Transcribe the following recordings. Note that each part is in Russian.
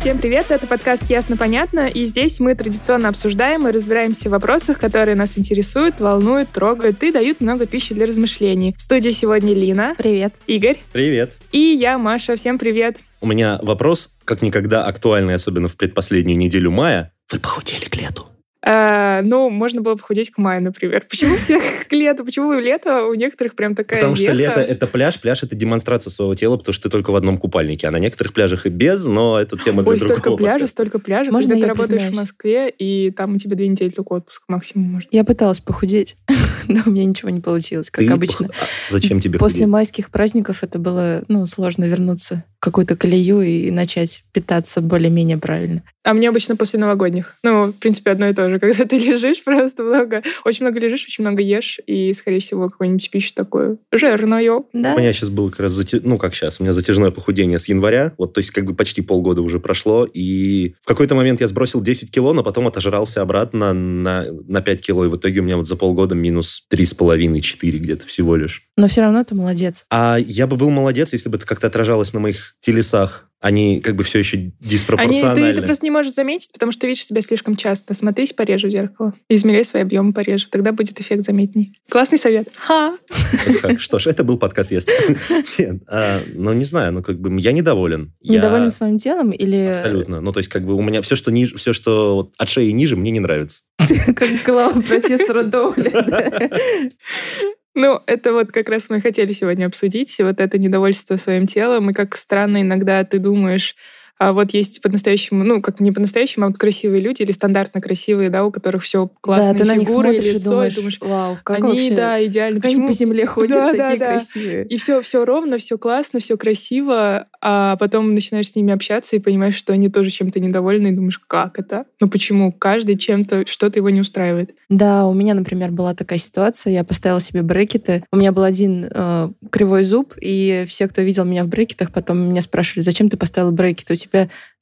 Всем привет, это подкаст «Ясно-понятно», и здесь мы традиционно обсуждаем и разбираемся в вопросах, которые нас интересуют, волнуют, трогают и дают много пищи для размышлений. В студии сегодня Лина, Привет. Игорь Привет. и я, Маша. Всем привет. У меня вопрос, как никогда актуальный, особенно в предпоследнюю неделю мая. Вы похудели к лету? Э, ну, можно было похудеть к маю, например. Почему всех к лету? Почему лето у некоторых прям такая Потому что лето — это пляж, пляж — это демонстрация своего тела, потому что ты только в одном купальнике. А на некоторых пляжах и без, но это тема для Ой, другого. столько пляжей, подкаста. столько пляжей. Можно Когда ты работаешь в признаюсь? Москве, и там у тебя две недели только отпуск максимум может. Я пыталась похудеть, но у меня ничего не получилось, как Ты обычно. пох- а зачем тебе После худеть? майских праздников это было ну, сложно вернуться в какую-то колею и начать питаться более-менее правильно. А мне обычно после новогодних. Ну, в принципе, одно и то же. Когда ты лежишь просто много, очень много лежишь, очень много ешь, и, скорее всего, какую-нибудь пищу такую жирную. Да? У меня сейчас было как раз, зате- ну как сейчас, у меня затяжное похудение с января, вот, то есть как бы почти полгода уже прошло, и в какой-то момент я сбросил 10 кило, но потом отожрался обратно на, на 5 кило, и в итоге у меня вот за полгода минус 3,5-4 где-то всего лишь. Но все равно ты молодец. А я бы был молодец, если бы это как-то отражалось на моих телесах. Они как бы все еще Они, диспропорциональны. ты, ты просто не можешь заметить, потому что видишь себя слишком часто. Смотрись пореже в зеркало. Измеряй свои объемы пореже. Тогда будет эффект заметней. Классный совет. Ха! Что ж, это был подкаст. Нет, а, ну не знаю, ну как бы я недоволен. Я- Недоволен своим телом или Абсолютно. Ну, то есть, как бы у меня все, что ниже, все, что от шеи ниже, мне не нравится. как глава профессора Доуля? Ну, это вот как раз мы хотели сегодня обсудить. Вот это недовольство своим телом. И как странно иногда ты думаешь, а вот есть по-настоящему, ну, как не по-настоящему, а вот красивые люди или стандартно красивые, да, у которых все классные Да, ты на них фигуры, смотришь и лицо, думаешь, и думаешь, вау, как они, вообще... да, идеально. Как они по земле ходят Да, да, такие да. красивые. И все, все ровно, все классно, все красиво, а потом начинаешь с ними общаться и понимаешь, что они тоже чем-то недовольны, и думаешь, как это? Ну почему? Каждый чем-то, что-то его не устраивает. Да, у меня, например, была такая ситуация. Я поставила себе брекеты. У меня был один э, кривой зуб, и все, кто видел меня в брекетах, потом меня спрашивали, зачем ты поставила брекеты? У тебя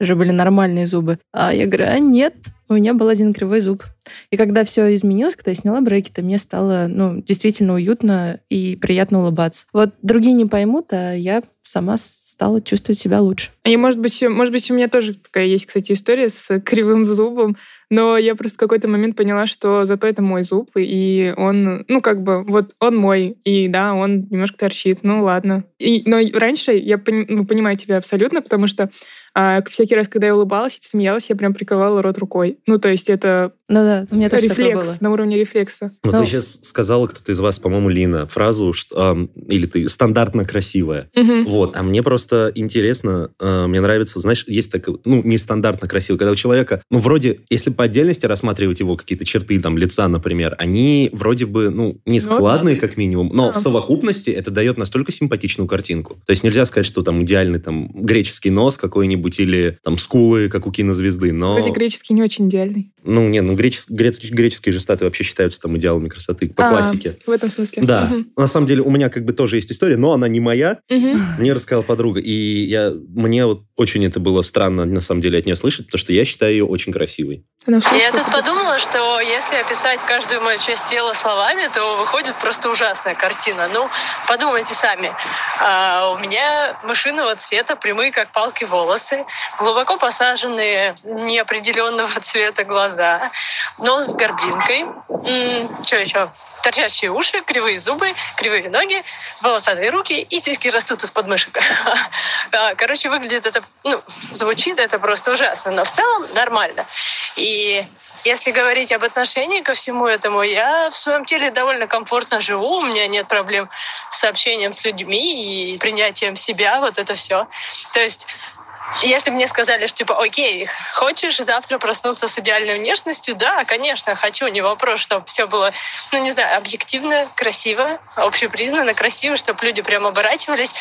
же были нормальные зубы. А я говорю, а нет, у меня был один кривой зуб. И когда все изменилось, когда я сняла брекеты, мне стало ну, действительно уютно и приятно улыбаться. Вот другие не поймут, а я сама стала чувствовать себя лучше. Я, может быть, может быть, у меня тоже такая есть, кстати, история с кривым зубом, но я просто в какой-то момент поняла, что зато это мой зуб, и он, ну, как бы, вот он мой, и да, он немножко торчит, ну, ладно. И, но раньше я пони- ну, понимаю тебя абсолютно, потому что а, всякий раз, когда я улыбалась и смеялась, я прям прикрывала рот рукой. Ну, то есть это Ну да, у меня тоже такое было. рефлекс, на уровне рефлекса. Вот Ну. ты сейчас сказала, кто-то из вас, по-моему, Лина, фразу, что, ам, или ты стандартно красивая. Мгм. Вот, а мне просто интересно, э, мне нравится, знаешь, есть такое, ну, нестандартно красиво, когда у человека, ну, вроде, если по отдельности рассматривать его какие-то черты, там, лица, например, они вроде бы, ну, не складные, как минимум, но в Да. совокупности это дает настолько симпатичную картинку. То есть нельзя сказать, что там идеальный там греческий нос какой-нибудь или там скулы, как у кинозвезды, но... Вроде греческий не очень идеальный. Ну, не, ну, гречес- грец- греческие же статуи вообще считаются там идеалами красоты по А, классике. В этом смысле. Да, Мгм. на самом деле у меня как бы тоже есть история, но она не моя. Мгм. Мне рассказала подруга, и я, мне вот очень это было странно на самом деле от нее слышать, потому что я считаю ее очень красивой. Она Я тут подумала, что если описать каждую мою часть тела словами, то выходит просто ужасная картина. Ну, подумайте сами. А, у меня мышиного цвета, прямые как палки волосы, глубоко посаженные неопределенного цвета глаза, нос с горбинкой. что еще? Торчащие уши, кривые зубы, кривые ноги, волосатые руки и сиськи растут из подмышек. А, Короче, выглядит это, ну, звучит это просто ужасно, но в целом нормально. И если говорить об отношении ко всему этому, я в своем теле довольно комфортно живу, у меня нет проблем с общением с людьми и принятием себя, вот это все. То есть если мне сказали, что типа, окей, хочешь завтра проснуться с идеальной внешностью? Да, конечно, хочу, не вопрос, чтобы все было, ну не знаю, объективно, красиво, общепризнанно, красиво, чтобы люди прям оборачивались.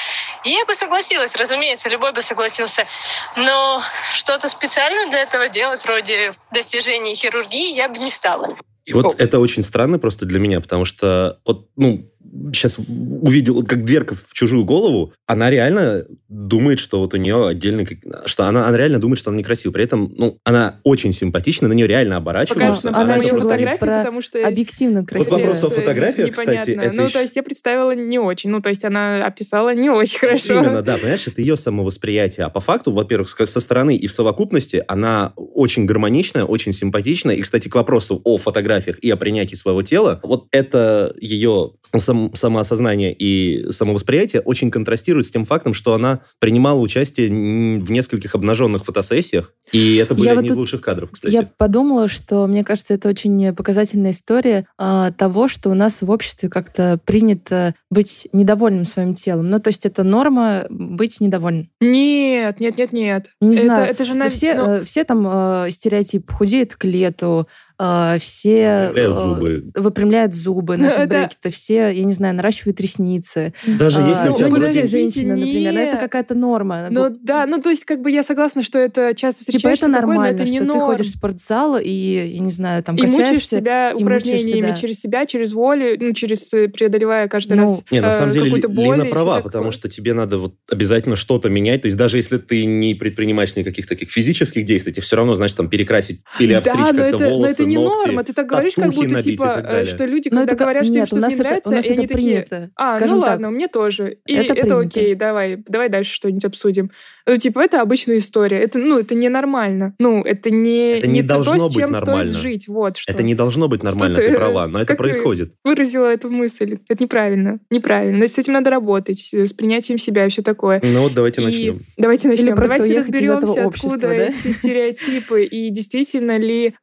И я бы согласилась, разумеется, любой бы согласился. Но что-то специально для этого делать, вроде достижений хирургии, я бы не стала. И вот О. это очень странно просто для меня, потому что вот, ну, сейчас увидел, вот как дверка в чужую голову, она реально думает, что вот у нее отдельный... как- Что она, она реально думает, что она некрасивая. При этом, ну, она очень симпатична, на нее реально оборачиваются. Нам она потом еще фотографии, про потому что... Объективно красиво. вопрос о фотографиях, кстати, непонятно. это Ну, еще- то есть я представила не очень. Ну, то есть она описала не очень хорошо. Именно, да, понимаешь, это ее самовосприятие. А по факту, во-первых, со стороны и в совокупности она очень гармоничная, очень симпатичная. И, кстати, к вопросу о фотографиях и о принятии своего тела, вот это ее сам- самоосознание и самовосприятие очень контрастирует с тем фактом, что она принимала участие в нескольких обнаженных фотосессиях, и это были Я вот одни из тут- лучших кадров, кстати. Я подумала, что, мне кажется, это очень показательная история а, того, что у нас в обществе как-то принято быть недовольным своим телом. Ну, то есть это норма быть недовольным. Нет, нет, нет, нет. Не это, знаю. это же на... все, ну, э, все там э, стереотип худеют к лету, э, все Выпрямляют э, зубы. выпрямляют зубы, носят Да. брекеты, все, я не знаю, наращивают ресницы. Даже А, если у тебя ну, все женщины, например, но это какая-то норма. Ну да, ну то есть как бы я согласна, что это часто Типа встречаешься это такое, но нормально, это не что ты ходишь в спортзал и, я не знаю, там и мучаешь качаешься. себя и мучаешься, упражнениями да. через себя, через волю, ну, через э, преодолевая каждый Ну, раз Не, на э, самом деле какую-то Лина права, потому что тебе надо вот обязательно что-то менять. То есть даже если ты не предпринимаешь никаких таких физических действий, тебе все равно, значит, там перекрасить или обстричь как-то волосы, это не ногти. норма. Ты так говоришь, как будто типа, э, что люди, Но когда это говорят, что им нет, у что-то не это, нравится, у нас и это они такие, принято. а, скажем ну так. ладно, мне тоже. И Это это, окей, давай, давай дальше что-нибудь обсудим. Ну, типа, это обычная история. Это, ну, это ненормально. Ну, это не, Это не то, должно с быть чем нормально. стоит жить. Вот что. Это не должно быть нормально, Что ты, права, но это происходит. Выразила эту мысль. Это неправильно. Неправильно. С этим надо работать, с принятием себя и все такое. Ну вот давайте И начнем. Давайте начнем. Давайте уехать из этого разберемся, общества, откуда да? эти стереотипы и действительно ли,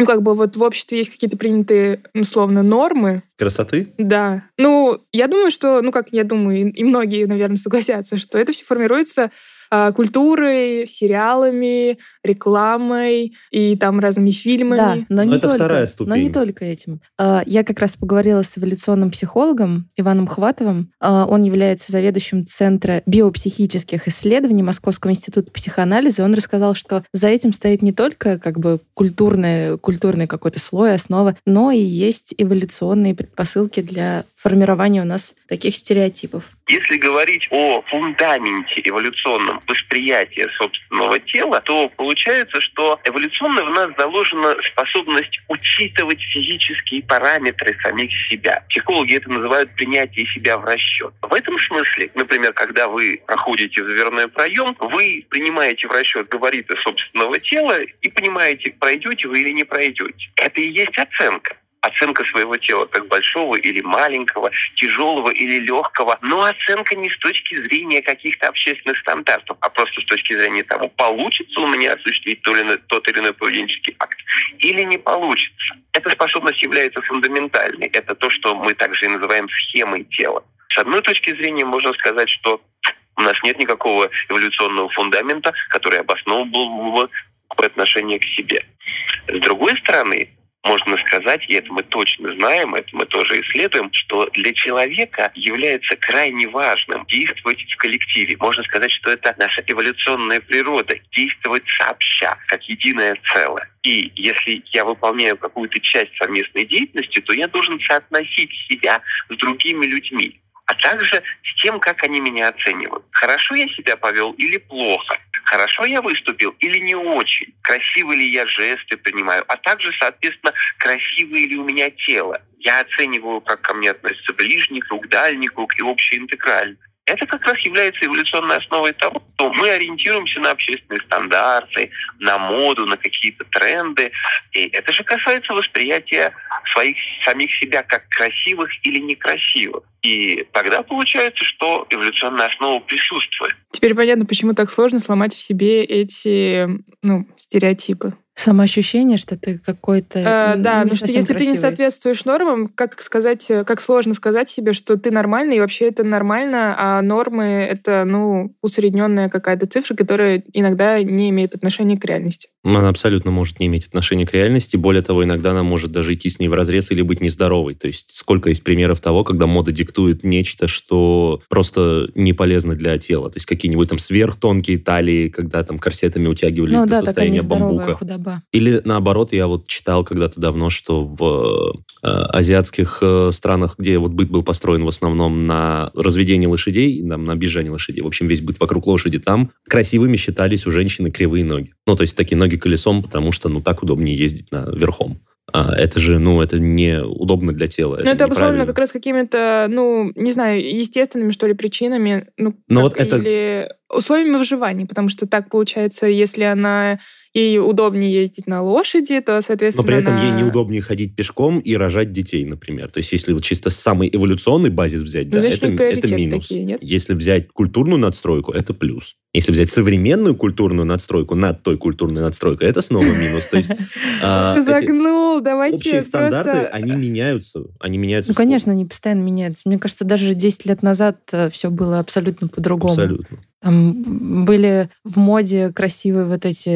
ну как бы вот в обществе есть какие-то принятые условно нормы. Красоты? Да. Ну, я думаю, что, ну как я думаю, и- многие, наверное, согласятся, что это все формируется культурой, сериалами, рекламой и там разными Да, фильмами. но, Но не это только, вторая но не ступень. только этим. А, Я как раз поговорила с эволюционным психологом Иваном Хватовым. А, Он является заведующим Центра биопсихических исследований Московского института психоанализа. Он рассказал, что за этим стоит не только как бы культурный, культурный какой-то слой, основа, но и есть эволюционные предпосылки для формирования у нас таких стереотипов. Если говорить о фундаменте эволюционном восприятия собственного тела, то получается, что эволюционно в нас заложена способность учитывать физические параметры самих себя. Психологи это называют принятие себя в расчет. В этом смысле, например, когда вы проходите в дверной проем, вы принимаете в расчет габариты собственного тела и понимаете, пройдете вы или не пройдете. Это и есть оценка оценка своего тела, как большого или маленького, тяжелого или легкого, но оценка не с точки зрения каких-то общественных стандартов, а просто с точки зрения того, получится у меня осуществить то или иной- тот или иной поведенческий акт или не получится. Эта способность является фундаментальной. Это то, что мы также и называем схемой тела. С одной точки зрения можно сказать, что у нас нет никакого эволюционного фундамента, который обосновывал бы отношение к себе. С другой стороны, можно сказать, и это мы точно знаем, это мы тоже исследуем, что для человека является крайне важным действовать в коллективе. Можно сказать, что это наша эволюционная природа, действовать сообща, как единое целое. И если я выполняю какую-то часть совместной деятельности, то я должен соотносить себя с другими людьми а также с тем, как они меня оценивают. Хорошо я себя повел или плохо? Хорошо я выступил или не очень? Красивые ли я жесты принимаю? А также, соответственно, красивое ли у меня тело? Я оцениваю, как ко мне относится ближний круг, дальний круг и общеинтегральный. Это как раз является эволюционной основой того, что мы ориентируемся на общественные стандарты, на моду, на какие-то тренды. И это же касается восприятия своих самих себя как красивых или некрасивых. И тогда получается, что эволюционная основа присутствует. Теперь понятно, почему так сложно сломать в себе эти ну, стереотипы. Самоощущение, что ты какой-то Э, н- да, не ну что если ты не красивый. соответствуешь нормам, как сказать, э, как сложно сказать себе, что ты нормальный, и вообще это нормально, а нормы это, ну, усредненная какая-то цифра, которая иногда не имеет отношения к реальности. Она абсолютно может не иметь отношения к реальности. Более того, иногда она может даже идти с ней в разрез или быть нездоровой. То есть сколько есть примеров того, когда мода диктует нечто, что просто не полезно для тела. То есть какие-нибудь там сверхтонкие талии, когда там корсетами утягивались Ну до да, состояния бамбука. худоба. Или наоборот, я вот читал когда-то давно, что в э, азиатских э, странах, где вот быт был построен в основном на разведении лошадей, на, на бежании лошадей, в общем, весь быт вокруг лошади, там красивыми считались у женщины кривые ноги. Ну, то есть такие ноги колесом, потому что, ну, так удобнее ездить на верхом. А это же, ну, это не удобно для тела. Ну, это обусловлено неправильно. как раз какими-то, ну, не знаю, естественными, что ли, причинами. Ну, Но как- вот это- Или условиями выживания, потому что так получается, если она ей удобнее ездить на лошади, то, Но соответственно, при этом ей она- неудобнее ходить пешком и рожать детей, например. То есть если вот чисто самый эволюционный базис взять, Ну, да, значит, это, это минус. такие, нет? Если взять культурную надстройку, это плюс. Если взять современную культурную надстройку над той культурной надстройкой, это снова минус. То есть а, Ты эти загнул, давайте общие стандарты, они меняются. Они меняются. Ну, конечно, они постоянно меняются. Мне кажется, даже 10 лет назад все было абсолютно по-другому. Абсолютно. Там были в моде красивые вот эти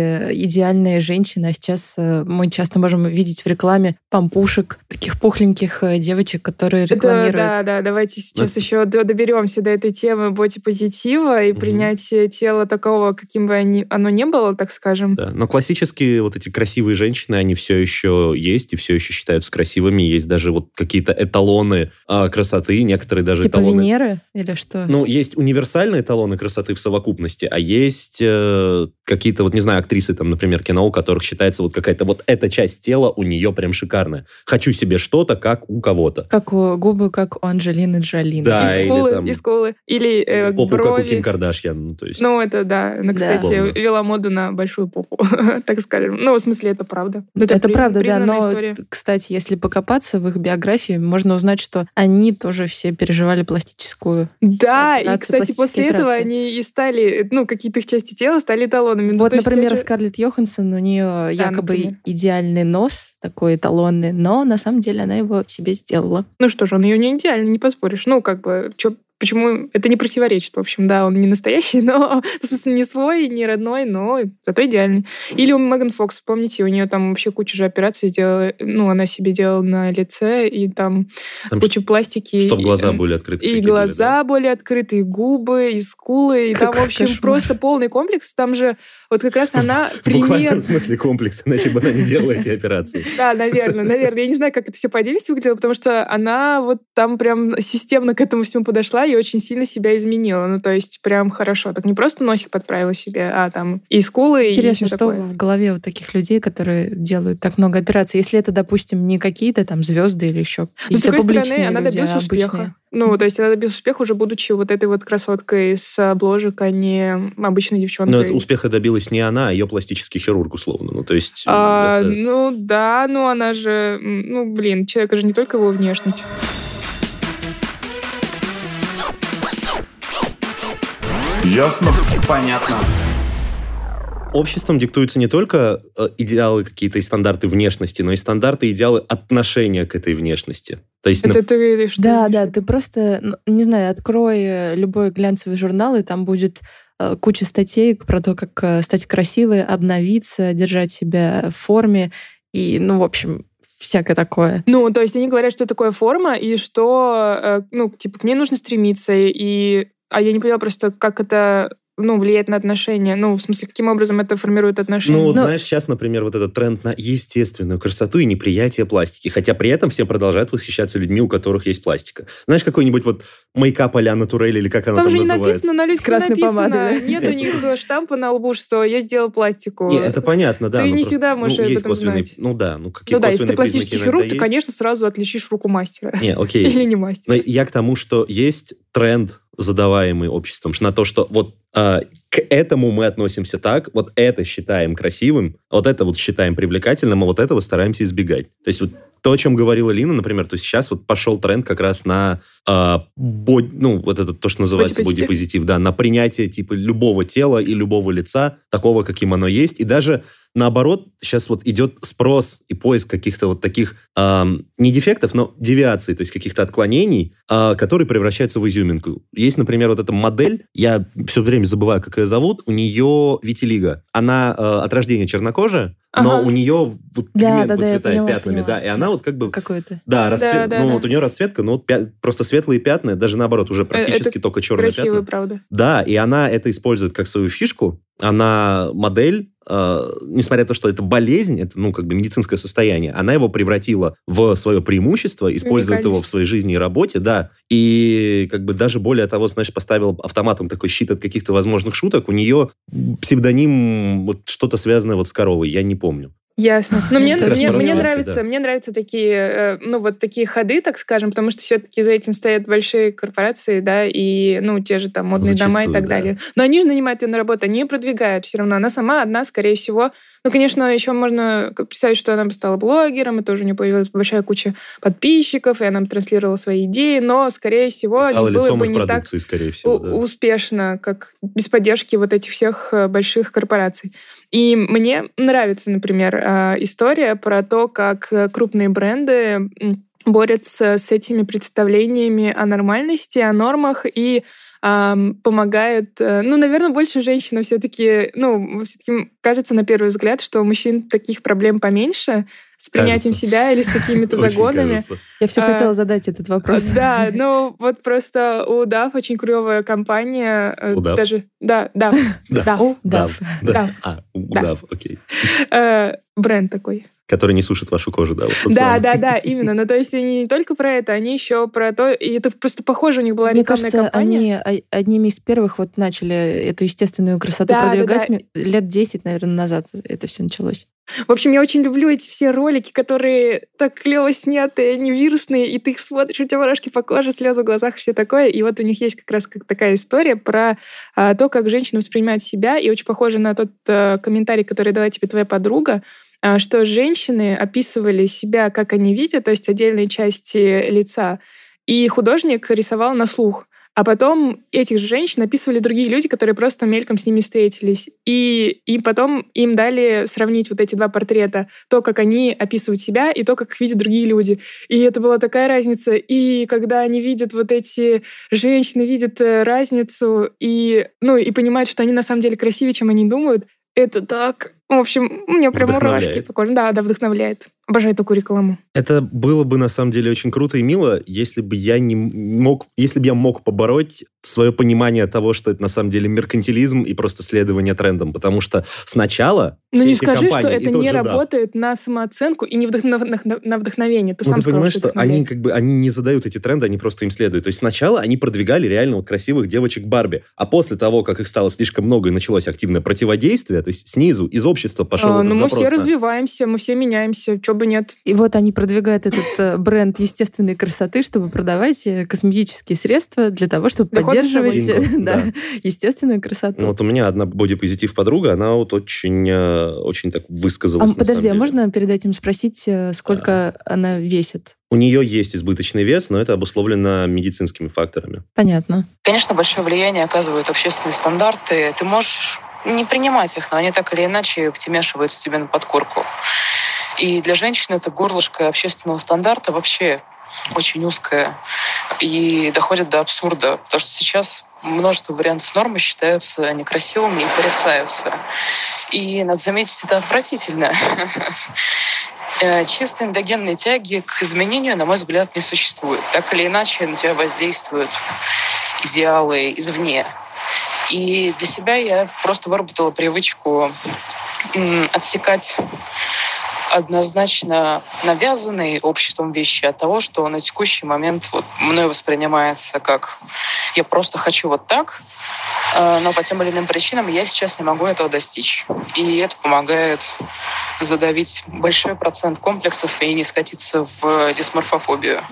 идеальные женщины, а сейчас э, мы часто можем видеть в рекламе пампушек, таких пухленьких э, девочек, которые рекламируют. да, да, давайте сейчас Это- еще до- доберемся до этой темы бодипозитива и Мгм. принятия тела такого, каким бы они, оно не было, так скажем. Да. Но классические вот эти красивые женщины, они все еще есть и все еще считаются красивыми. Есть даже вот какие-то эталоны а, красоты, некоторые даже Типа эталоны Венеры или что? Ну, есть универсальные эталоны красоты в совокупности, а есть э, какие-то, вот не знаю, актрисы, там, например, кино, у которых считается вот какая-то вот эта часть тела у нее прям шикарная. Хочу себе что-то, как у кого-то. Как у губы, как у Анджелины Джоли. Да, и или скулы, там и скулы. Или э, Попу, брови. как у Ким Кардашьян. Ну, то есть, Ну, это да. Она, Да. кстати, Помню. вела моду на большую попу, так скажем. Ну, в смысле, это правда. Ну, Это, приз- правда, да, но, история. кстати, если покопаться в их биографии, можно узнать, что они тоже все переживали пластическую. Да, и, кстати, после этого они и стали, ну, какие-то их части тела стали эталонами. Ну, вот, есть например, это Скарлетт Йоханссон, у нее якобы например. идеальный нос, такой эталонный, но на самом деле она его себе сделала. Ну что же, он ее не идеально, не поспоришь. Ну, как бы, чё, почему это не противоречит, в общем, да, он не настоящий, но, в смысле, не свой, не родной, но зато идеальный. Или у Меган Фокс, помните, у нее там вообще куча же операций сделала, ну, она себе делала на лице, и там, там, куча пластики. чтобы и, глаза там, были открыты. И такие были, глаза были открыты, и губы, и скулы, и там, в общем, кошмар. просто полный комплекс. Там же вот как раз она да. В буквальном пример... смысле комплекс, иначе бы она не делала эти операции. Да, наверное, наверное. Я не знаю, как это все по отдельности выглядело, потому что она вот там прям системно к этому всему подошла и очень сильно себя изменила. Ну, то есть прям хорошо. Так не просто носик подправила себе, а там и скулы, Интересно, и что такое. в голове вот таких людей, которые делают так много операций, если это, допустим, не какие-то там звезды или еще Но, с какие-то другой стороны, публичные она добилась а успеха. Ну, то есть она добилась успеха уже будучи вот этой вот красоткой с обложек, а не обычной девчонкой. Но это успеха добилась не она, а ее пластический хирург, условно. Ну, то есть... А, это- Ну да, ну она же, ну блин, человека же не только его внешность. Ясно? Понятно. Обществом диктуются не только э, идеалы какие-то и стандарты внешности, но и стандарты и идеалы отношения к этой внешности. То есть, Это ты что? Да, да, ты просто, не знаю, открой э, любой глянцевый журнал, и там будет э, куча статей про то, как стать красивой, обновиться, держать себя в форме. И, ну, в общем, всякое такое. Ну, то есть они говорят, что такое форма, и что, ну, типа, к ней нужно стремиться, и... А я не поняла просто, как это, ну, влияет на отношения. Ну, в смысле, каким образом это формирует отношения. Ну, вот Ну- знаешь, сейчас, например, вот этот тренд на естественную красоту и неприятие пластики. Хотя при этом все продолжают восхищаться людьми, у которых есть пластика. Знаешь, какой-нибудь вот мейкап а-ля натурель или как она Там там, же не называется? написано, на людях красной написано. помадой, да? Нет у них штампа на лбу, что я сделал пластику. Не, это понятно, да. Ты ну не просто, всегда можешь ну, об этом косвенные- знать. Ну да, ну какие ну да, если ты пластический хирург, ты, конечно, сразу отличишь руку мастера. Не, окей. Или не Но мастера. я к тому, что есть тренд, задаваемый обществом, на то, что вот к этому мы относимся так, вот это считаем красивым, вот это вот считаем привлекательным, а вот этого стараемся избегать. То есть вот то, о чем говорила Лина, например, то есть сейчас вот пошел тренд как раз на а, бод- ну, вот это то, что называется Бодипозитив. бодипозитив, да, на принятие типа любого тела и любого лица, такого, каким оно есть, и даже наоборот, сейчас вот идет спрос и поиск каких-то вот таких ам, не дефектов, но девиаций, то есть каких-то отклонений, а, которые превращаются в изюминку. Есть, например, вот эта модель, я все время забываю, как ее зовут, у нее витилиго. Она э, от рождения чернокожая, но Ага. у нее вот Да, пигмент да, да, выцветает поняла, пятнами, поняла. да, и она вот как бы Какое-то. да, расцвет, да, ну да. вот у нее расцветка, ну вот пя- просто светлые пятна, даже наоборот, уже практически только черные Красивый, пятна. правда. Да, и она это использует как свою фишку. Она модель, э, несмотря на то, что это болезнь, это, ну, как бы медицинское состояние, она его превратила в свое преимущество, использует его в своей жизни и работе, да. И как бы даже более того, знаешь, поставил автоматом такой щит от каких-то возможных шуток. У нее псевдоним вот что-то связанное вот с коровой, я не помню. Ясно. Но мне, мне, мне нравится, да. мне нравятся такие, э, ну вот такие ходы, так скажем, потому что все-таки за этим стоят большие корпорации, да, и ну те же там модные дома и Зачастую, так да. далее. Но они же нанимают ее на работу, они ее продвигают все равно. Она сама одна, скорее всего. Ну, конечно, еще можно представить, что она бы стала блогером, и тоже у нее появилась большая куча подписчиков, и она бы транслировала свои идеи, но, скорее всего, Стало не было бы не так скорее всего. да. успешно, как без поддержки вот этих всех э, больших корпораций. И мне нравится, например, э, история про то, как э, крупные бренды борются с этими представлениями о нормальности, о нормах и помогают, э, ну, наверное, больше женщинам все-таки, ну, все-таки кажется на первый взгляд, что у мужчин таких проблем поменьше с принятием Кажется. себя или с какими-то загонами. Я все А, хотела задать этот вопрос. Да, ну вот просто у DAF очень клевая компания. э, У DAF? Даже, да, да, да. Да. Дав. А, удав, окей. Э, Бренд такой. Который не сушит вашу кожу, да? вот Да, самый. да, да, именно. Ну, то есть они не только про это, они еще про то, и это просто похоже, у них была Мне рекламная кажется, кампания. они одними из первых вот начали эту естественную красоту Да, да, продвигать. да. М- Лет 10, наверное, назад это все началось. В общем, я очень люблю эти все ролики, которые так клево сняты, они вирусные, и ты их смотришь, у тебя мурашки по коже, слезы в глазах, и все такое. И вот у них есть как раз как такая история про а, то, как женщины воспринимают себя, и очень похоже на тот а, комментарий, который дала тебе твоя подруга, что женщины описывали себя, как они видят, то есть отдельные части лица, и художник рисовал на слух. А потом этих же женщин описывали другие люди, которые просто мельком с ними встретились. И, и потом им дали сравнить вот эти два портрета. То, как они описывают себя, и то, как их видят другие люди. И это была такая разница. И когда они видят вот эти женщины, видят э, разницу, и, ну, и понимают, что они на самом деле красивее, чем они думают, это так... В общем, у меня прям мурашки по коже. Да, да, вдохновляет. Обожаю такую рекламу. Это было бы на самом деле очень круто и мило, если бы я не мог, если бы я мог побороть свое понимание того, что это на самом деле меркантилизм и просто следование трендам, потому что сначала Ну, не скажи, что это не работает на самооценку и не вдохно- вдохно- на вдохновение. Ты Ну, сам ты сказал, понимаешь, что что они как бы они не задают эти тренды, они просто им следуют. То есть сначала они продвигали реально вот красивых девочек Барби, а после того, как их стало слишком много и началось активное противодействие, то есть снизу, из общества пошел А, этот ну, мы запрос все на- развиваемся, мы все меняемся, бы нет. И вот они продвигают этот э, бренд естественной красоты, чтобы продавать э, косметические средства для того, чтобы за поддерживать собой. э, да, Да. естественную красоту. Ну, вот у меня одна бодипозитив подруга, она вот очень, очень так а высказалась. на подожди, а можно перед этим спросить, сколько она весит? У нее есть избыточный вес, но это обусловлено медицинскими факторами. Понятно. Конечно, большое влияние оказывают общественные стандарты. Ты можешь не принимать их, но они так или иначе втемяшиваются тебе на подкорку. И для женщин это горлышко общественного стандарта вообще очень узкое и доходит до абсурда, потому что сейчас множество вариантов нормы считаются некрасивыми и порицаются. И, надо заметить, это отвратительно. Э, Чисто эндогенной тяги к изменению, на мой взгляд, не существует. Так или иначе на тебя воздействуют идеалы извне. И для себя я просто выработала привычку отсекать однозначно навязанные обществом вещи от того, что на текущий момент вот мной воспринимается как я просто хочу вот так, э, но по тем или иным причинам я сейчас не могу этого достичь. И это помогает задавить большой процент комплексов и не скатиться в дисморфофобию.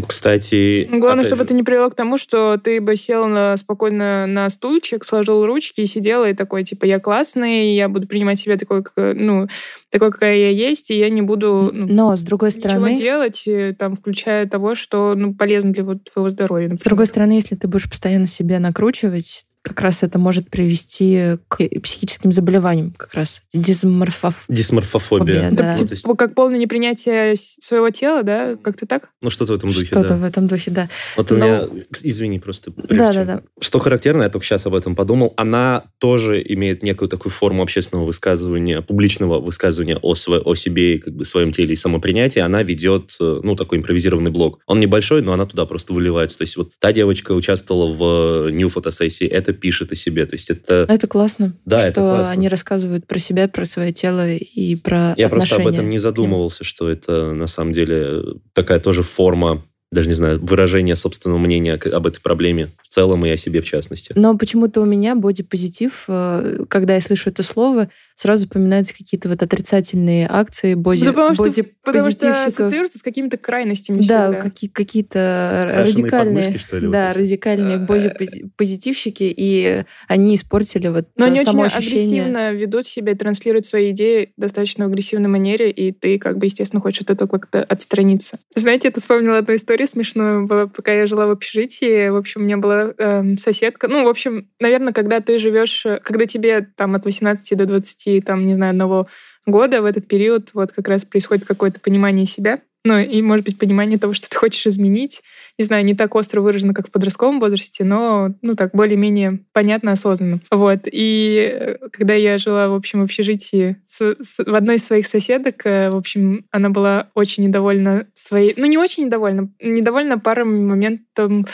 Ну, Кстати... Главное, опять чтобы же, это не привело к тому, что ты бы сел на, спокойно на стульчик, сложил ручки и сидела и такой, типа, я классный, я буду принимать себя такой, как, ну, такой, какая я есть, и я не буду ну, Но, с другой ничего стороны, делать, э, там, включая того, что ну, полезно для вот твоего здоровья. с например. другой стороны, если ты будешь постоянно себя накручивать, как раз это может привести к психическим заболеваниям, как раз дисморфоф. Дисморфофобия. Фобия, Это, да. Ну, типа, как полное непринятие своего тела, да? Как-то так? ну, что-то в этом духе, Что-то да. в этом духе, да. Вот Но-. Извини, просто прежде Да, чем- да, да. Что характерно, я только сейчас об этом подумал, она тоже имеет некую такую форму общественного высказывания, публичного высказывания о, сво- о себе и как бы своем теле и самопринятии. Она ведет, э, ну, такой импровизированный блог. Он небольшой, но она туда просто выливается. То есть вот та девочка участвовала в э, New фотосессии, эта пишет о себе. То есть это... Это классно, Да, что это классно. они рассказывают про себя, про свое тело и про Я просто об отношения этом не задумывался, что это на самом деле такая тоже форма, даже не знаю, выражения собственного мнения об этой проблеме в целом и о себе в частности. Но почему-то у меня бодипозитив, э, когда я слышу это слово, сразу вспоминаются какие-то вот отрицательные акции боди, Ну, потому, что, потому что ассоциируется с какими-то крайностями Да, какие- какие-то Крашеные радикальные, что ли, вот да, эти? радикальные бодипозитивщики, и они испортили вот Но они очень агрессивно ведут себя и транслируют свои идеи достаточно в агрессивной манере, и ты, как бы, естественно, хочешь от этого как-то отстраниться. Знаете, я тут вспомнила одну историю смешную, была, пока я жила в общежитии. В общем, у меня была эм, соседка. Ну, в общем, наверное, когда ты живешь, э, когда тебе там от 18 до 20, там, не знаю, одного года, в этот период вот как раз происходит какое-то понимание себя, ну, и, может быть, понимание того, что ты хочешь изменить. Не знаю, не так остро выражено, как в подростковом возрасте, но, ну, так, более-менее понятно, осознанно. Вот. И э, когда я жила, в общем, в общежитии с- с- в одной из своих соседок, э, в общем, она была очень недовольна своей... Ну, не очень недовольна, недовольна паром моментом,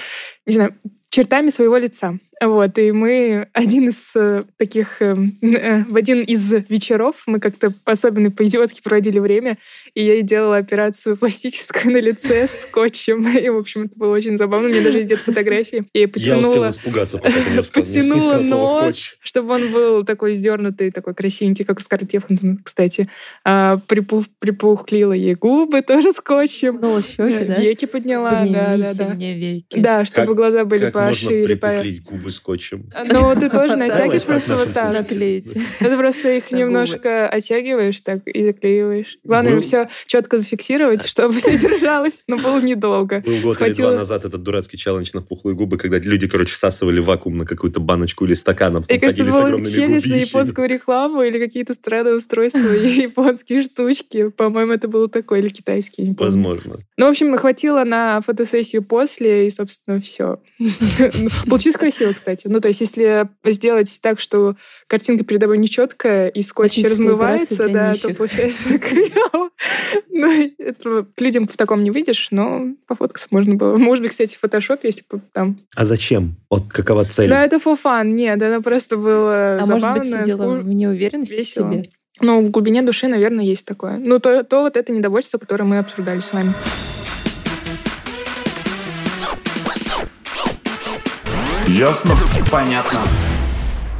не знаю, чертами своего лица. Вот, и мы один из э, таких, эм, э, в один из вечеров мы как-то особенно по-идиотски проводили время, и я ей делала операцию пластическую на лице с скотчем. И, в общем, это было очень забавно. Меня даже где-то фотографии. Я ей Я потянула, испугаться, пока ты мне потянула нос, «скотч». чтобы он был такой сдернутый, такой красивенький, как у Скарлетт Йоханссон, кстати. А, припух, припухлила ей губы тоже скотчем. Тянула щеки, да? Веки подняла, да, да, да. мне веки. Да, чтобы Как- глаза были Как можно пошире. по- припуклить губы скотчем? Ну, ты тоже натягиваешь просто вот так. Наклеите. Это просто их немножко оттягиваешь так и заклеиваешь. Главное все четко зафиксировать, чтобы все держалось. Но было недолго. Был год или два назад этот дурацкий челлендж на пухлые губы, когда люди, короче, всасывали вакуум на какую-то баночку или стакан, а Мне кажется, это был челлендж на японскую рекламу или какие-то странные устройства и японские штучки. По-моему, это было такое, или китайские. Возможно. Ну, в общем, хватило на фотосессию после, и, собственно, все. Получилось красиво, кстати. Ну, то есть, если сделать так, что картинка перед тобой нечеткая, и скотч Пластическая размывается, да, нищих. то получается криво. Ну, это к людям в таком не выйдешь, но пофоткаться можно было. Может быть, кстати, фотошоп, если бы там... А зачем? Вот какова цель? Да, это for fun. Нет, это просто было А может быть, забавно, все дело скур- в неуверенности весело. в себе? Ну, в глубине души, наверное, есть такое. Ну, то, то вот это недовольство, которое мы обсуждали с вами. Ясно? Понятно.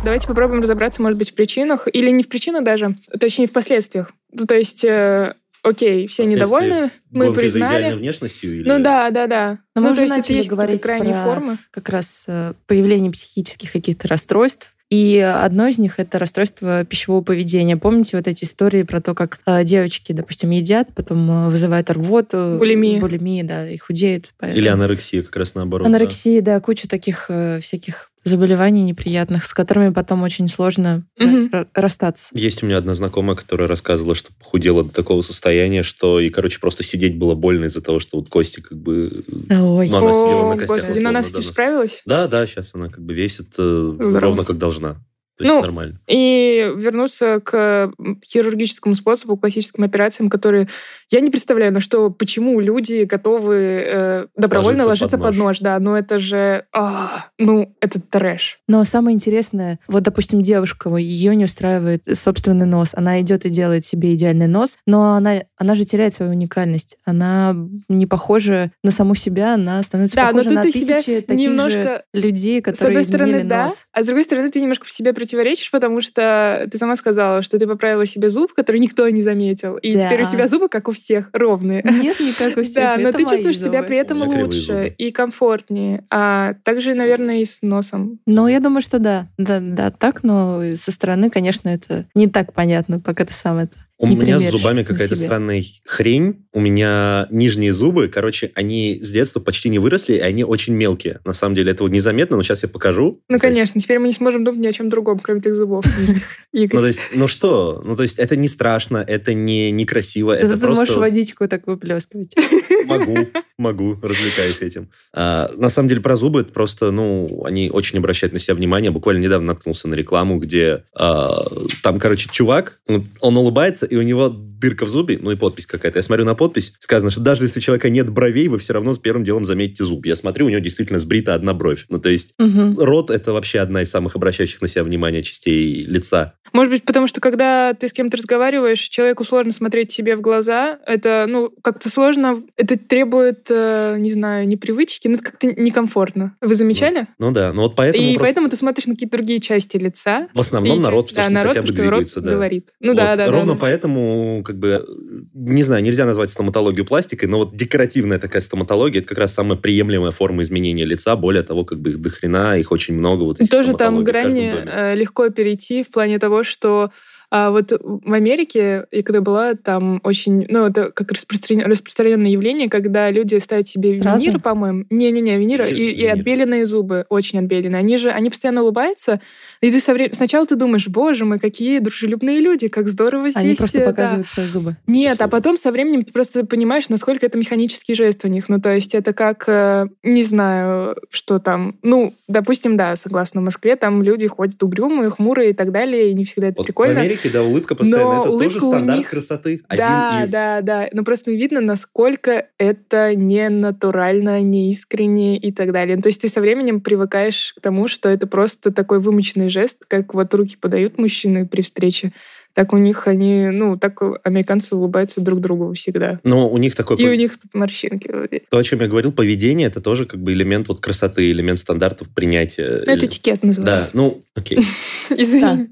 Давайте попробуем разобраться, может быть, в причинах, или не в причинах даже, точнее, в последствиях. Ну, то есть, э, окей, все недовольны, мы Гонка за идеальной признали. внешностью? Или... Ну да, да, да. Но ну, мы уже начали есть говорить крайние про- формы. Как раз э, появление психических каких-то расстройств. И одно из них это расстройство пищевого поведения. Помните вот эти истории про то, как э, девочки, допустим, едят, потом э, вызывают рвоту, Булимия. булимия, да, и худеют. поэтому- Или анорексия, как раз наоборот. да. Анорексия, да, куча таких э, всяких заболеваний неприятных, с которыми потом очень сложно э, ра- расстаться. Есть у меня одна знакомая, которая рассказывала, что похудела до такого состояния, что и, короче, просто сидеть было больно из-за того, что вот кости как бы... Ой. Ну, она сидела на костях, господи, условно, но она с да, на- справилась. Да, да, сейчас она как бы весит э, ровно как должна. То есть Ну, нормально. И вернуться к хирургическому способу, классическим операциям, которые... Я не представляю, на что, почему люди готовы э, добровольно ложиться, Ложиться под под нож. Да, но это же... а, ну, это трэш. Но самое интересное, вот, допустим, девушка, ее не устраивает собственный нос. Она идет и делает себе идеальный нос, но она, она же теряет свою уникальность. Она не похожа на саму себя, она становится Да, но похожа тут на ты себя тысячи таких же немножко людей, С которые одной стороны, изменили да, нос. а с другой стороны, ты немножко себе противоречишь, потому что ты сама сказала, что ты поправила себе зуб, который никто не заметил. И Да. теперь у тебя зубы, как у всех, ровные. Нет, не как у всех. Да, но ты чувствуешь себя при этом лучше и комфортнее. А также, наверное, и с носом. Ну, я думаю, что да. Да, да, так, но со стороны, конечно, это не так понятно, пока ты сам это У не меня с зубами какая-то странная хрень. У меня нижние зубы, короче, они с детства почти не выросли, и они очень мелкие. На самом деле этого незаметно, но сейчас я покажу. Ну, То есть- конечно, теперь мы не сможем думать ни о чем другом, кроме этих зубов. Ну, то есть, ну что? Ну, то есть, это не страшно, это не некрасиво, это ты можешь просто... водичку так выплескивать. Могу, могу, развлекаюсь этим. А, на самом деле, про зубы это просто, ну, они очень обращают на себя внимание. Буквально недавно наткнулся на рекламу, где а, там, короче, чувак, он улыбается, и у него дырка в зубе, ну и подпись какая-то. Я смотрю на подпись, сказано, что даже если у человека нет бровей, вы все равно с первым делом заметите зуб. Я смотрю, у него действительно сбрита одна бровь. Ну, то есть Мгм. рот — это вообще одна из самых обращающих на себя внимание частей лица. Может быть, потому что когда ты с кем-то разговариваешь, человеку сложно смотреть себе в глаза. Это, ну, как-то сложно. Это требует, э, не знаю, непривычки, ну, это как-то некомфортно. Вы замечали? Ну да, ну вот поэтому и просто поэтому ты смотришь на какие-то другие части лица. в основном народ, ча- потому да, что народ, хотя бы что рот двигается. да. говорит. Ну Вот, да, да, да, Ровно да. Поэтому, как бы, не знаю, нельзя назвать стоматологию пластикой, но вот декоративная такая стоматология, это как раз самая приемлемая форма изменения лица. Более того, как бы их дохрена, их очень много. Вот тоже там грани э, легко перейти в плане того, что а, вот в Америке, я когда была, там очень, ну, это как распростран- распространенное явление, когда люди ставят себе Сразу? винир, по-моему. Не-не-не, винир и, и отбеленные зубы, очень отбеленные. Они же, они постоянно улыбаются, и ты со вре- сначала ты думаешь, боже мой, какие дружелюбные люди, как здорово здесь. Они просто э, да». показывают свои зубы. Нет, а потом со временем ты просто понимаешь, насколько это механический жест у них. Ну, то есть это как, э, не знаю, что там. Ну, допустим, да, согласно Москве, там люди ходят угрюмые, хмурые и так далее, и не всегда это Вот прикольно. В Америке, да, улыбка постоянно. Но это тоже стандарт них- красоты. Да, Один из... да, да. Но просто видно, насколько это не натурально, не искренне и так далее. То есть ты со временем привыкаешь к тому, что это просто такой вымученный жест, как вот руки подают мужчины при встрече. Так у них они, ну, так американцы улыбаются друг другу всегда. Но у них такой... И у них тут морщинки. То, о чем я говорил, поведение, это тоже как бы элемент вот красоты, элемент стандартов принятия. Ну, это этикет Да, называется. ну, окей. Извини.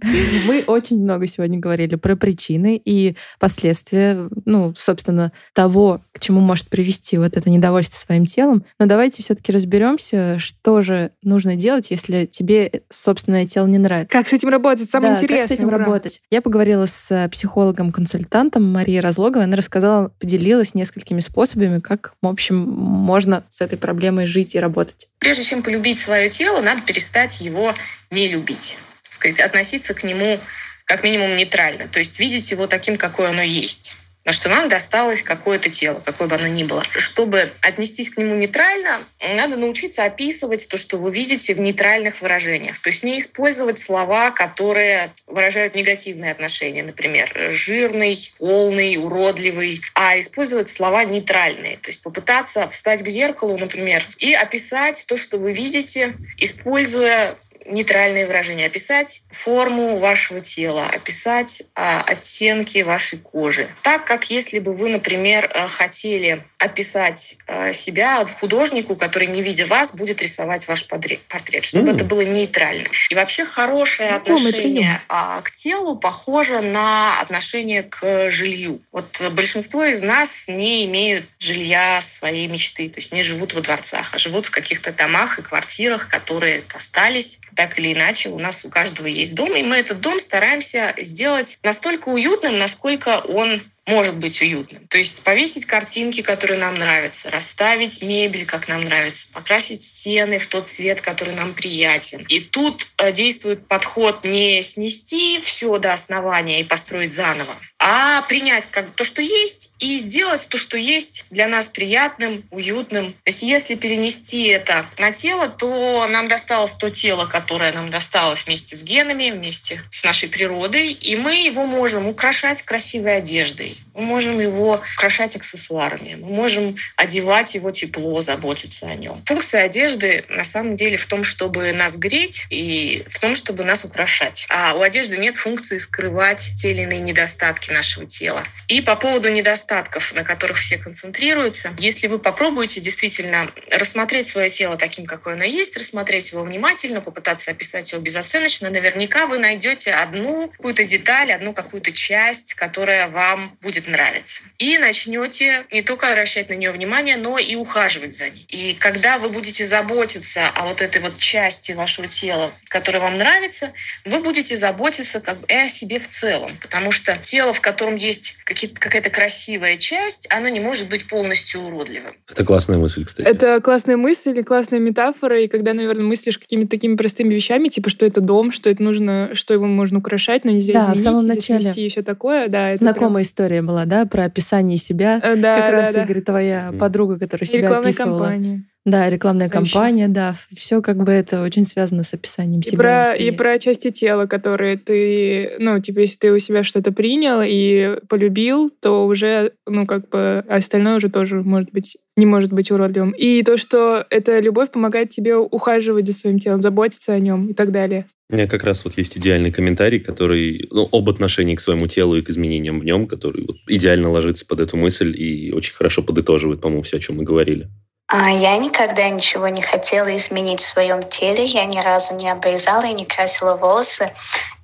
Мы очень много сегодня говорили про причины и последствия, ну, собственно, того, к чему может привести вот это недовольство своим телом. Но давайте все-таки разберемся, что же нужно делать, если тебе собственное тело не нравится. Как с этим работать? Самое Да, интересное. Как с этим ура. работать? Я поговорила с э, психологом-консультантом Марией Разлоговой. Она рассказала, поделилась несколькими способами, как, в общем, можно с этой проблемой жить и работать. Прежде чем полюбить свое тело, надо перестать его не любить. Сказать, относиться к нему как минимум нейтрально. То есть видеть его таким, какое оно есть. Потому что нам досталось какое-то тело, какое бы оно ни было. Чтобы отнестись к нему нейтрально, надо научиться описывать то, что вы видите в нейтральных выражениях. То есть не использовать слова, которые выражают негативные отношения. Например, жирный, полный, уродливый. А использовать слова нейтральные. То есть попытаться встать к зеркалу, например, и описать то, что вы видите, используя нейтральные выражения, описать форму вашего тела, описать а, оттенки вашей кожи. Так, как если бы вы, например, э, хотели описать э, себя художнику, который, не видя вас, будет рисовать ваш портрет, чтобы М. это было нейтрально. И вообще хорошее Знакомый отношение а, к телу похоже на отношение к жилью. Вот большинство из нас не имеют жилья своей мечты, то есть не живут во дворцах, а живут в каких-то домах и квартирах, которые остались так или иначе. У нас у каждого есть дом, и мы этот дом стараемся сделать настолько уютным, насколько он может быть уютным. То есть повесить картинки, которые нам нравятся, расставить мебель, как нам нравится, покрасить стены в тот цвет, который нам приятен. И тут э, действует подход не снести все до основания и построить заново, а принять как то, что есть, и сделать то, что есть для нас приятным, уютным. То есть если перенести это на тело, то нам досталось то тело, которое нам досталось вместе с генами, вместе с нашей природой, и мы его можем украшать красивой одеждой, мы можем его украшать аксессуарами, мы можем одевать его тепло, заботиться о нем. Функция одежды на самом деле в том, чтобы нас греть и в том, чтобы нас украшать. А у одежды нет функции скрывать те или иные недостатки нашего тела. И по поводу недостатков, на которых все концентрируются, если вы попробуете действительно рассмотреть свое тело таким, какое оно есть, рассмотреть его внимательно, попытаться описать его безоценочно, наверняка вы найдете одну какую-то деталь, одну какую-то часть, которая вам будет нравиться. И начнете не только обращать на нее внимание, но и ухаживать за ней. И когда вы будете заботиться о вот этой вот части вашего тела, которая вам нравится, вы будете заботиться как бы и о себе в целом. Потому что тело, в котором есть какие- какая-то красивая часть, оно не может быть полностью уродливым. Это классная мысль, кстати. Это классная мысль и классная метафора, и когда, наверное, мыслишь какими-то такими простыми вещами, типа, что это дом, что это нужно, что его можно украшать, но нельзя Да, в изменить самом или начале. и все такое, да, это Знакомая история была, да, про описание себя. прям- Э, да, как да, раз, да. Игорь, твоя Мгм. подруга, которая И себя рекламная описывала. кампания. Да, рекламная А кампания, да. Все как бы это очень связано с описанием И себя. про, и про части тела, которые ты, ну, типа, если ты у себя что-то принял и полюбил, то уже, ну, как бы, остальное уже тоже может быть, не может быть уродливым. И то, что эта любовь помогает тебе ухаживать за своим телом, заботиться о нем и так далее. У меня как раз вот есть идеальный комментарий, который ну, об отношении к своему телу и к изменениям в нем, который вот идеально ложится под эту мысль и очень хорошо подытоживает, по-моему, все, о чем мы говорили. А, Я никогда ничего не хотела изменить в своем теле. Я ни разу не обрезала и не красила волосы.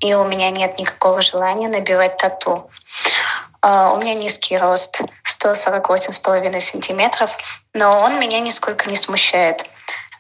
И у меня нет никакого желания набивать тату. А, У меня низкий рост, 148,5 сантиметров, но он меня нисколько не смущает.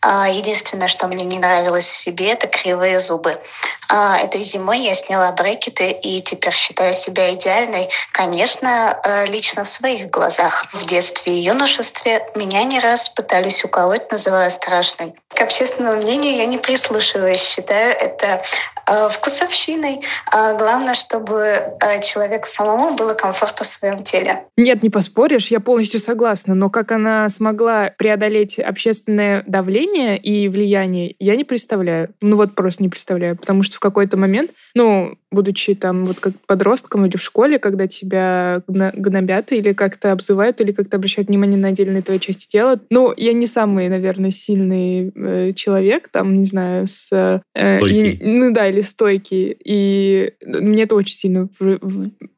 А, Единственное, что мне не нравилось в себе, это кривые зубы. А, Этой зимой я сняла брекеты и теперь считаю себя идеальной. Конечно, э, лично в своих глазах. В детстве и юношестве меня не раз пытались уколоть, называя страшной. К общественному мнению я не прислушиваюсь. Считаю это э, вкусовщиной. А Главное, чтобы э, человеку самому было комфортно в своем теле. Нет, не поспоришь, я полностью согласна, но как она смогла преодолеть общественное давление и влияние, я не представляю. Ну вот просто не представляю, потому что в какой-то момент, ну, будучи там вот как подростком или в школе, когда тебя гна- гнобят или как-то обзывают, или как-то обращают внимание на отдельные твои части тела, ну, я не самый, наверное, сильный э, человек, там, не знаю, с... э, Стойкий. и- ну да, или стойкий. И мне это очень сильно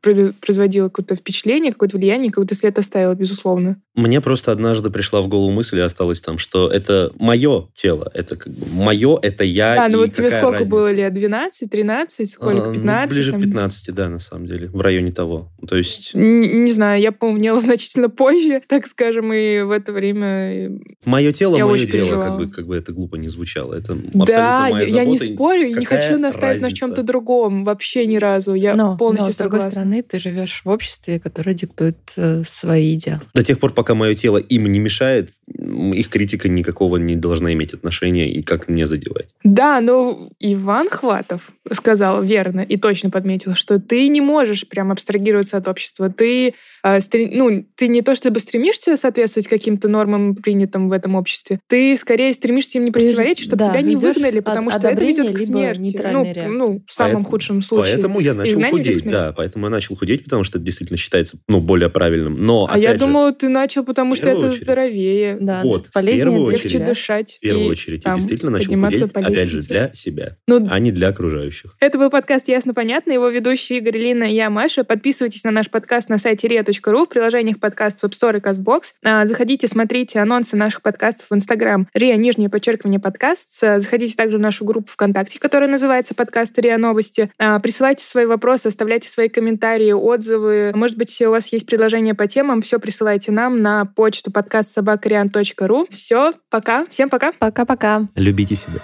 производило какое-то впечатление, какое-то влияние, какой-то след оставило, безусловно. Мне просто однажды пришла в голову мысль и осталось там, что это мое тело, это как бы мое, это я. Да, ну и вот тебе какая сколько разница? было лет? 12, 13, сколько? А, ну, 15? ближе там? к 15, да, на самом деле, в районе того. То есть Н- Не знаю, я помнила значительно позже, так скажем, и в это время... э, мое тело, Я мое очень дело, как бы, как бы это глупо не звучало. Это Да, моя я, не забота, и спорю, и не какая хочу настаивать на чем-то другом, вообще ни разу. Я но, полностью но, с другой согласна. стороны, ты живешь в обществе, которое диктует э, свои идеалы. До тех пор, пока мое тело им не мешает, их критика никакого не должна иметь отношения и как мне задевать. Да, но Иван Хватов сказал верно и точно подметил, что ты не можешь прям абстрагироваться от общества. Ты, э, стре- ну, ты не то чтобы стремишься соответствовать каким-то нормам, принятым в этом обществе, ты скорее стремишься им не противоречить, чтобы да, тебя не выгнали, потому что это ведет к смерти. Ну, ну, в самом Поэтому- худшем случае. Поэтому я начал Изгнание худеть. Да, поэтому я начал худеть, потому что это действительно считается ну, более правильным. Но, А я же, думала, ты начал, потому что это очередь. здоровее. Да, Вот, полезнее. Легче тебя. Дышать. в первую и очередь там действительно начал худеть, по опять же, для себя, Ну, а не для окружающих. Это был подкаст «Ясно-понятно». Его ведущие Игорь Лина и я, Маша. Подписывайтесь на наш подкаст на сайте ria.ru, в приложениях подкаст в App Store и CastBox. А, Заходите, смотрите анонсы наших подкастов в Instagram ria, нижнее подчеркивание, подкаст. Заходите также в нашу группу ВКонтакте, которая называется «Подкаст РИА Новости». А, Присылайте свои вопросы, оставляйте свои комментарии, отзывы. Может быть, у вас есть предложения по темам. Все присылайте нам на почту подкаст собакариан.ру. Все, пока. Всем пока. Пока-пока. Любите себя.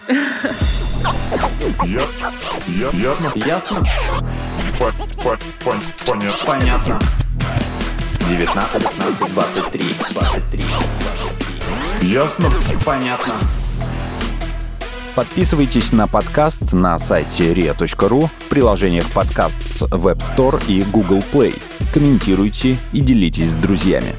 Ясно. Ясно. Ясно? По- по- пон- Понятно. Понятно. 19, 15, 23, 23, 23. Ясно. Понятно. Подписывайтесь на подкаст на сайте ria.ru в приложениях подкаст с Web Store и Google Play. Комментируйте и делитесь с друзьями.